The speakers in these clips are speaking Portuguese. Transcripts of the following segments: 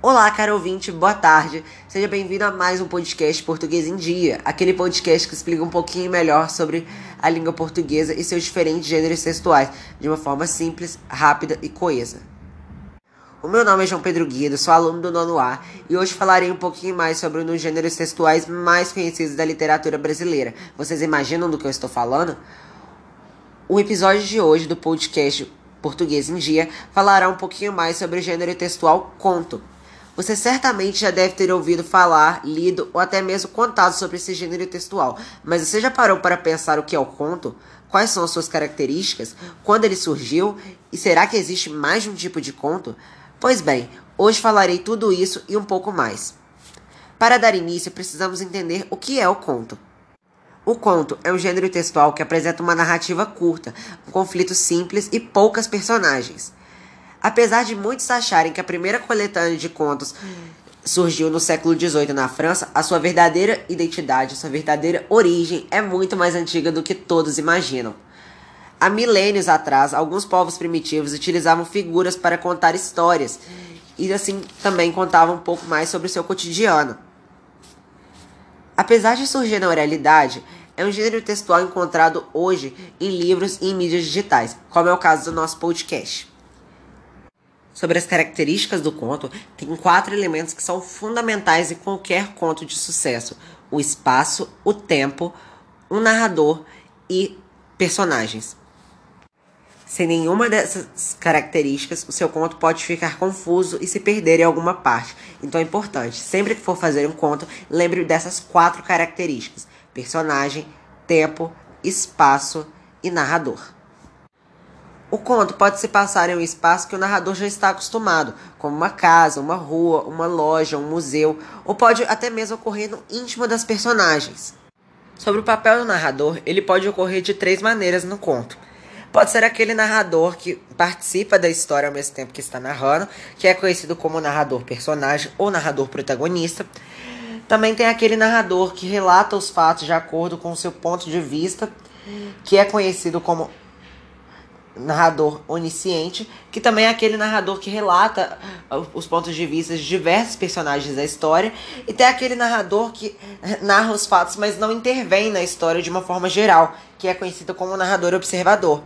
Olá, caro ouvinte, boa tarde. Seja bem-vindo a mais um podcast Português em Dia, aquele podcast que explica um pouquinho melhor sobre a língua portuguesa e seus diferentes gêneros textuais, de uma forma simples, rápida e coesa. O meu nome é João Pedro Guido, sou aluno do nono A e hoje falarei um pouquinho mais sobre um dos gêneros textuais mais conhecidos da literatura brasileira. Vocês imaginam do que eu estou falando? O episódio de hoje do podcast Português em Dia falará um pouquinho mais sobre o gênero textual conto. Você certamente já deve ter ouvido falar, lido ou até mesmo contado sobre esse gênero textual, mas você já parou para pensar o que é o conto? Quais são as suas características? Quando ele surgiu? E será que existe mais de um tipo de conto? Pois bem, hoje falarei tudo isso e um pouco mais. Para dar início, precisamos entender o que é o conto. O conto é um gênero textual que apresenta uma narrativa curta, um conflito simples e poucas personagens. Apesar de muitos acharem que a primeira coletânea de contos surgiu no século XVIII na França, a sua verdadeira identidade, sua verdadeira origem é muito mais antiga do que todos imaginam. Há milênios atrás, alguns povos primitivos utilizavam figuras para contar histórias e assim também contavam um pouco mais sobre o seu cotidiano. Apesar de surgir na oralidade, é um gênero textual encontrado hoje em livros e em mídias digitais, como é o caso do nosso podcast. Sobre as características do conto, tem quatro elementos que são fundamentais em qualquer conto de sucesso: o espaço, o tempo, um narrador e personagens. Sem nenhuma dessas características, o seu conto pode ficar confuso e se perder em alguma parte. Então é importante, sempre que for fazer um conto, lembre dessas quatro características: personagem, tempo, espaço e narrador. O conto pode se passar em um espaço que o narrador já está acostumado, como uma casa, uma rua, uma loja, um museu, ou pode até mesmo ocorrer no íntimo das personagens. Sobre o papel do narrador, ele pode ocorrer de três maneiras no conto. Pode ser aquele narrador que participa da história ao mesmo tempo que está narrando, que é conhecido como narrador personagem ou narrador protagonista. Também tem aquele narrador que relata os fatos de acordo com o seu ponto de vista, que é conhecido como narrador onisciente, que também é aquele narrador que relata uh, os pontos de vista de diversos personagens da história, e tem aquele narrador que narra os fatos, mas não intervém na história de uma forma geral, que é conhecido como narrador observador.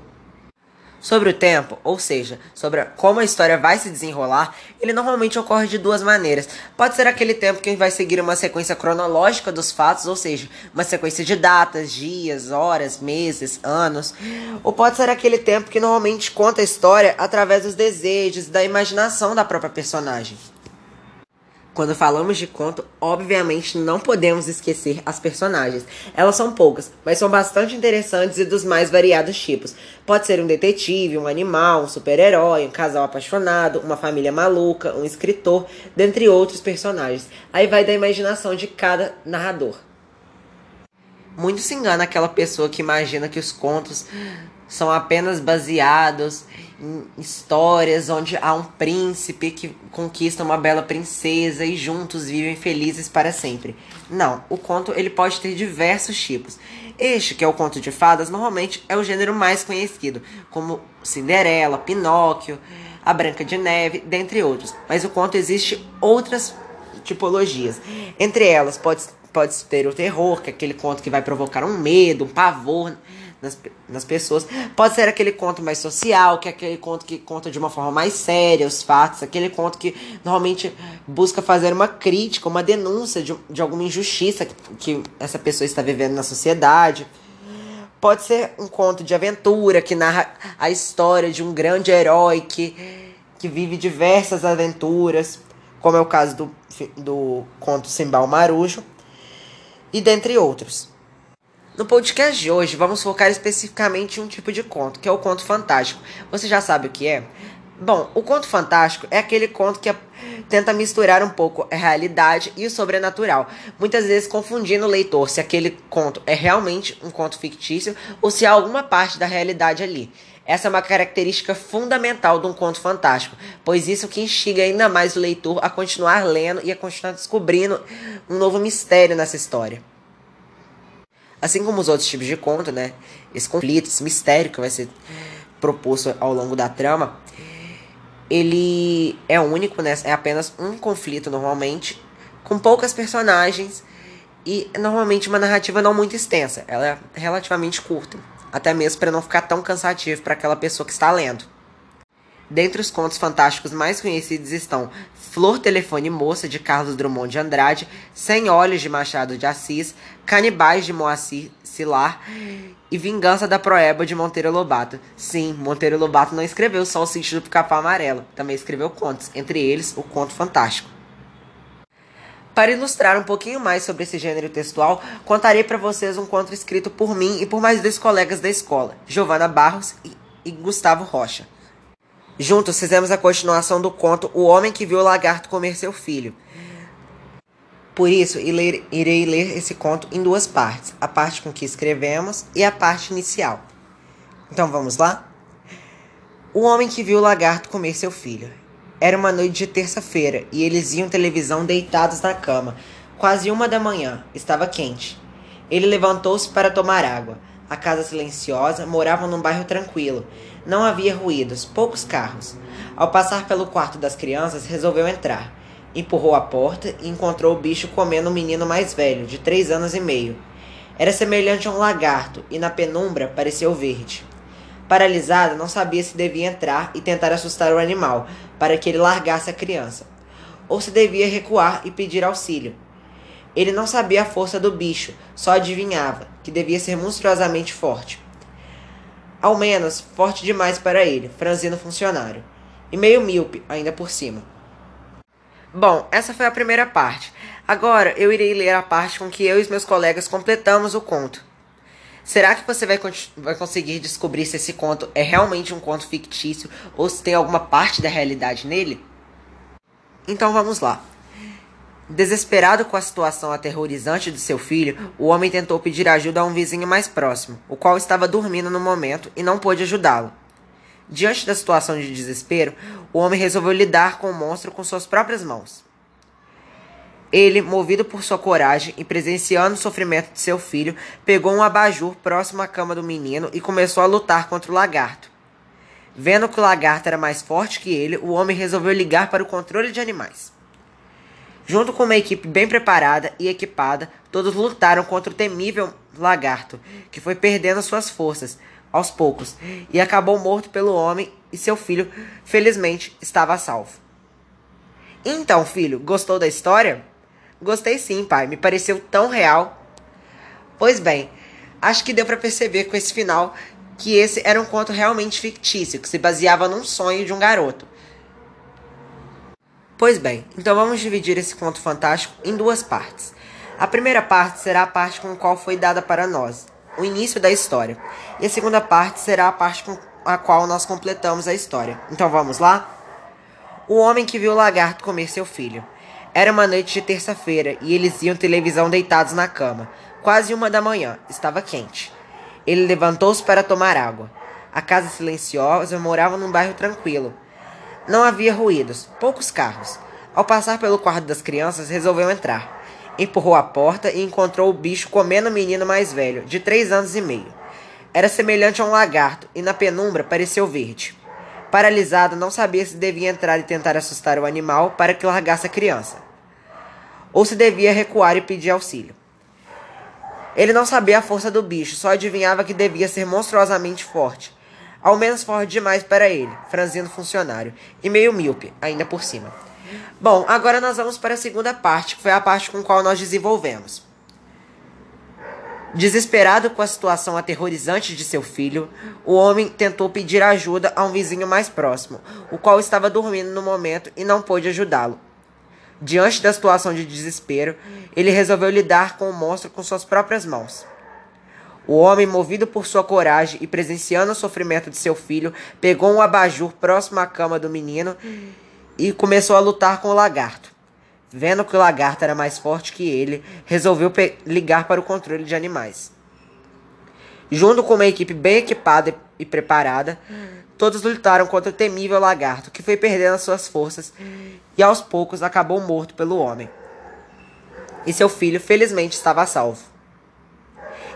Sobre o tempo, ou seja, sobre como a história vai se desenrolar, ele normalmente ocorre de duas maneiras. Pode ser aquele tempo que vai seguir uma sequência cronológica dos fatos, ou seja, uma sequência de datas, dias, horas, meses, anos. Ou pode ser aquele tempo que normalmente conta a história através dos desejos da imaginação da própria personagem. Quando falamos de conto, obviamente não podemos esquecer as personagens. Elas são poucas, mas são bastante interessantes e dos mais variados tipos. Pode ser um detetive, um animal, um super-herói, um casal apaixonado, uma família maluca, um escritor, dentre outros personagens. Aí vai da imaginação de cada narrador. Muito se engana aquela pessoa que imagina que os contos são apenas baseados em histórias onde há um príncipe que conquista uma bela princesa e juntos vivem felizes para sempre. Não, o conto ele pode ter diversos tipos. Este, que é o conto de fadas, normalmente é o gênero mais conhecido, como Cinderela, Pinóquio, A Branca de Neve, dentre outros. Mas o conto existe outras tipologias. Entre elas pode, pode ter o terror, que é aquele conto que vai provocar um medo, um pavor nas, nas pessoas. Pode ser aquele conto mais social, que é aquele conto que conta de uma forma mais séria os fatos, aquele conto que normalmente busca fazer uma crítica, uma denúncia de, de alguma injustiça que, que essa pessoa está vivendo na sociedade. Pode ser um conto de aventura que narra a história de um grande herói que, que vive diversas aventuras, como é o caso do, do conto Simbal Marujo, e dentre outros. No podcast de hoje, vamos focar especificamente em um tipo de conto, que é o conto fantástico. Você já sabe o que é? Bom, o conto fantástico é aquele conto que tenta misturar um pouco a realidade e o sobrenatural, muitas vezes confundindo o leitor se aquele conto é realmente um conto fictício ou se há alguma parte da realidade ali. Essa é uma característica fundamental de um conto fantástico, pois isso que instiga ainda mais o leitor a continuar lendo e a continuar descobrindo um novo mistério nessa história. Assim como os outros tipos de conto, né? Esse conflito, esse mistério que vai ser proposto ao longo da trama, ele é único, né? É apenas um conflito normalmente, com poucas personagens e normalmente uma narrativa não muito extensa. Ela é relativamente curta, até mesmo para não ficar tão cansativo para aquela pessoa que está lendo. Dentre os contos fantásticos mais conhecidos estão Flor, Telefone Moça, de Carlos Drummond de Andrade, Sem Olhos, de Machado de Assis, Canibais, de Moacir Silar e Vingança da Proeba, de Monteiro Lobato. Sim, Monteiro Lobato não escreveu só o sítio do Pica-Pau Amarelo, também escreveu contos, entre eles o Conto Fantástico. Para ilustrar um pouquinho mais sobre esse gênero textual, contarei para vocês um conto escrito por mim e por mais dois colegas da escola, Giovana Barros e Gustavo Rocha. Juntos fizemos a continuação do conto O Homem que Viu o Lagarto Comer Seu Filho. Por isso, irei ler esse conto em duas partes: a parte com que escrevemos e a parte inicial. Então vamos lá? O homem que viu o lagarto comer seu filho. Era uma noite de terça-feira e eles iam televisão deitados na cama. Quase uma da manhã, estava quente. Ele levantou-se para tomar água. A casa silenciosa, moravam num bairro tranquilo. Não havia ruídos, poucos carros. Ao passar pelo quarto das crianças, resolveu entrar. Empurrou a porta e encontrou o bicho comendo um menino mais velho, de três anos e meio. Era semelhante a um lagarto e na penumbra pareceu verde. Paralisado, não sabia se devia entrar e tentar assustar o animal, para que ele largasse a criança, ou se devia recuar e pedir auxílio. Ele não sabia a força do bicho, só adivinhava que devia ser monstruosamente forte. Ao menos, forte demais para ele, franzino funcionário. E meio míope, ainda por cima. Bom, essa foi a primeira parte. Agora eu irei ler a parte com que eu e meus colegas completamos o conto. Será que você vai, vai conseguir descobrir se esse conto é realmente um conto fictício ou se tem alguma parte da realidade nele? Então vamos lá. Desesperado com a situação aterrorizante de seu filho, o homem tentou pedir ajuda a um vizinho mais próximo, o qual estava dormindo no momento e não pôde ajudá-lo. Diante da situação de desespero, o homem resolveu lidar com o monstro com suas próprias mãos. Ele, movido por sua coragem e presenciando o sofrimento de seu filho, pegou um abajur próximo à cama do menino e começou a lutar contra o lagarto. Vendo que o lagarto era mais forte que ele, o homem resolveu ligar para o controle de animais. Junto com uma equipe bem preparada e equipada, todos lutaram contra o temível lagarto, que foi perdendo suas forças aos poucos e acabou morto pelo homem e seu filho, felizmente, estava salvo. Então, filho, gostou da história? Gostei sim, pai. Me pareceu tão real. Pois bem, acho que deu para perceber com esse final que esse era um conto realmente fictício, que se baseava num sonho de um garoto. Pois bem, então vamos dividir esse conto fantástico em duas partes. A primeira parte será a parte com a qual foi dada para nós, o início da história. E a segunda parte será a parte com a qual nós completamos a história. Então vamos lá? O homem que viu o lagarto comer seu filho. Era uma noite de terça-feira e eles iam televisão deitados na cama. Quase uma da manhã, estava quente. Ele levantou-se para tomar água. A casa silenciosa morava num bairro tranquilo. Não havia ruídos, poucos carros. Ao passar pelo quarto das crianças, resolveu entrar. Empurrou a porta e encontrou o bicho comendo o menino mais velho, de três anos e meio. Era semelhante a um lagarto e na penumbra pareceu verde. Paralisado, não sabia se devia entrar e tentar assustar o animal para que largasse a criança, ou se devia recuar e pedir auxílio. Ele não sabia a força do bicho, só adivinhava que devia ser monstruosamente forte ao menos forte demais para ele, franzindo funcionário, e meio míope, ainda por cima. Bom, agora nós vamos para a segunda parte, que foi a parte com a qual nós desenvolvemos. Desesperado com a situação aterrorizante de seu filho, o homem tentou pedir ajuda a um vizinho mais próximo, o qual estava dormindo no momento e não pôde ajudá-lo. Diante da situação de desespero, ele resolveu lidar com o monstro com suas próprias mãos. O homem, movido por sua coragem e presenciando o sofrimento de seu filho, pegou um abajur próximo à cama do menino e começou a lutar com o lagarto. Vendo que o lagarto era mais forte que ele, resolveu ligar para o controle de animais. Junto com uma equipe bem equipada e preparada, todos lutaram contra o temível lagarto, que foi perdendo suas forças e aos poucos acabou morto pelo homem. E seu filho, felizmente, estava salvo.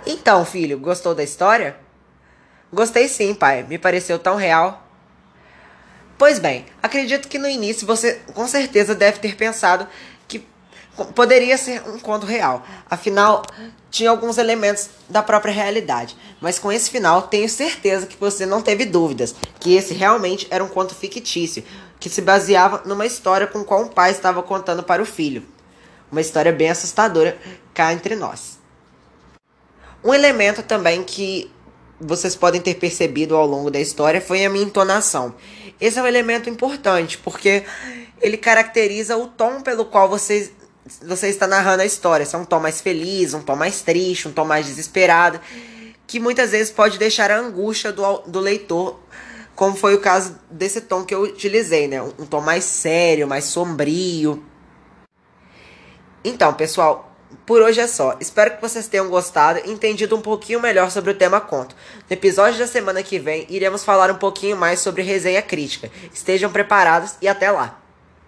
Então, filho, gostou da história? Gostei sim, pai. Me pareceu tão real. Pois bem, acredito que no início você com certeza deve ter pensado que poderia ser um conto real. Afinal, tinha alguns elementos da própria realidade. Mas com esse final, tenho certeza que você não teve dúvidas que esse realmente era um conto fictício, que se baseava numa história com qual um pai estava contando para o filho. Uma história bem assustadora cá entre nós. Um elemento também que vocês podem ter percebido ao longo da história foi a minha entonação. Esse é um elemento importante, porque ele caracteriza o tom pelo qual você, você está narrando a história. Se é um tom mais feliz, um tom mais triste, um tom mais desesperado, que muitas vezes pode deixar a angústia do, do leitor, como foi o caso desse tom que eu utilizei, né? Um tom mais sério, mais sombrio. Então, pessoal, por hoje é só. Espero que vocês tenham gostado e entendido um pouquinho melhor sobre o tema conto. No episódio da semana que vem, iremos falar um pouquinho mais sobre resenha crítica. Estejam preparados e até lá!